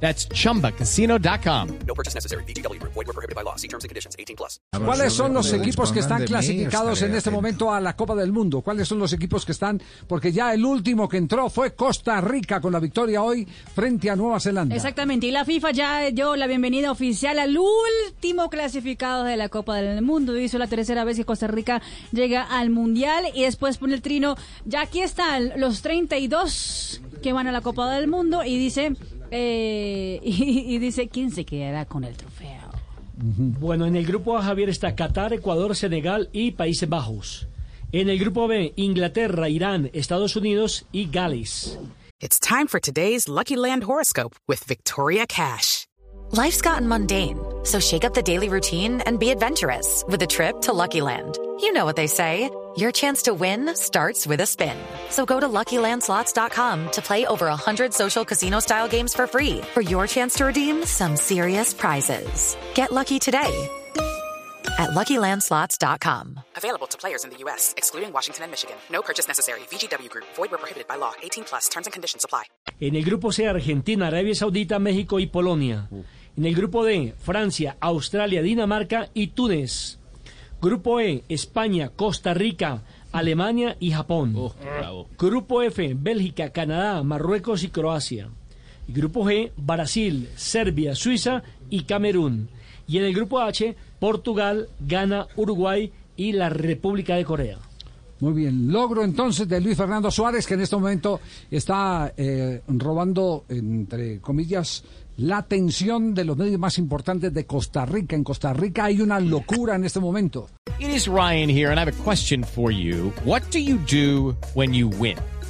That's chumbacasino.com. No purchase necessary. BGW. Void were prohibited by law. See terms and conditions. 18 plus. ¿Cuáles son los equipos que están clasificados en este momento a la Copa del Mundo? ¿Cuáles son los equipos que están? Porque ya el último que entró fue Costa Rica con la victoria hoy frente a Nueva Zelanda. Exactamente, y la FIFA ya dio la bienvenida oficial al último clasificado de la Copa del Mundo. Hizo la tercera vez que Costa Rica llega al Mundial y después pone el trino. Ya aquí están los 32 que van a la Copa del Mundo y dice, eh, y, y dice, ¿quién se quedará con el trofeo? Bueno, en el grupo A, Javier, está Qatar, Ecuador, Senegal y Países Bajos. En el grupo B, Inglaterra, Irán, Estados Unidos y Gales. It's time for today's Lucky Land horoscope with Victoria Cash. Life's gotten mundane, so shake up the daily routine and be adventurous with a trip to Lucky Land. You know what they say. Your chance to win starts with a spin. So go to LuckyLandSlots.com to play over 100 social casino-style games for free for your chance to redeem some serious prizes. Get lucky today at LuckyLandSlots.com. Available to players in the U.S., excluding Washington and Michigan. No purchase necessary. VGW Group. Void where prohibited by law. 18 plus. Terms and conditions apply. En el grupo C, Argentina, Arabia Saudita, México y Polonia. En el grupo D, Francia, Australia, Dinamarca y Túnez. Grupo E, España, Costa Rica, Alemania y Japón. Grupo F, Bélgica, Canadá, Marruecos y Croacia. Y grupo G, Brasil, Serbia, Suiza y Camerún. Y en el grupo H, Portugal, Ghana, Uruguay y la República de Corea. Muy bien, logro entonces de Luis Fernando Suárez, que en este momento está eh, robando, entre comillas, la atención de los medios más importantes de Costa Rica. En Costa Rica hay una locura en este momento. It is Ryan here, and I have a question for you. What do you do when you win?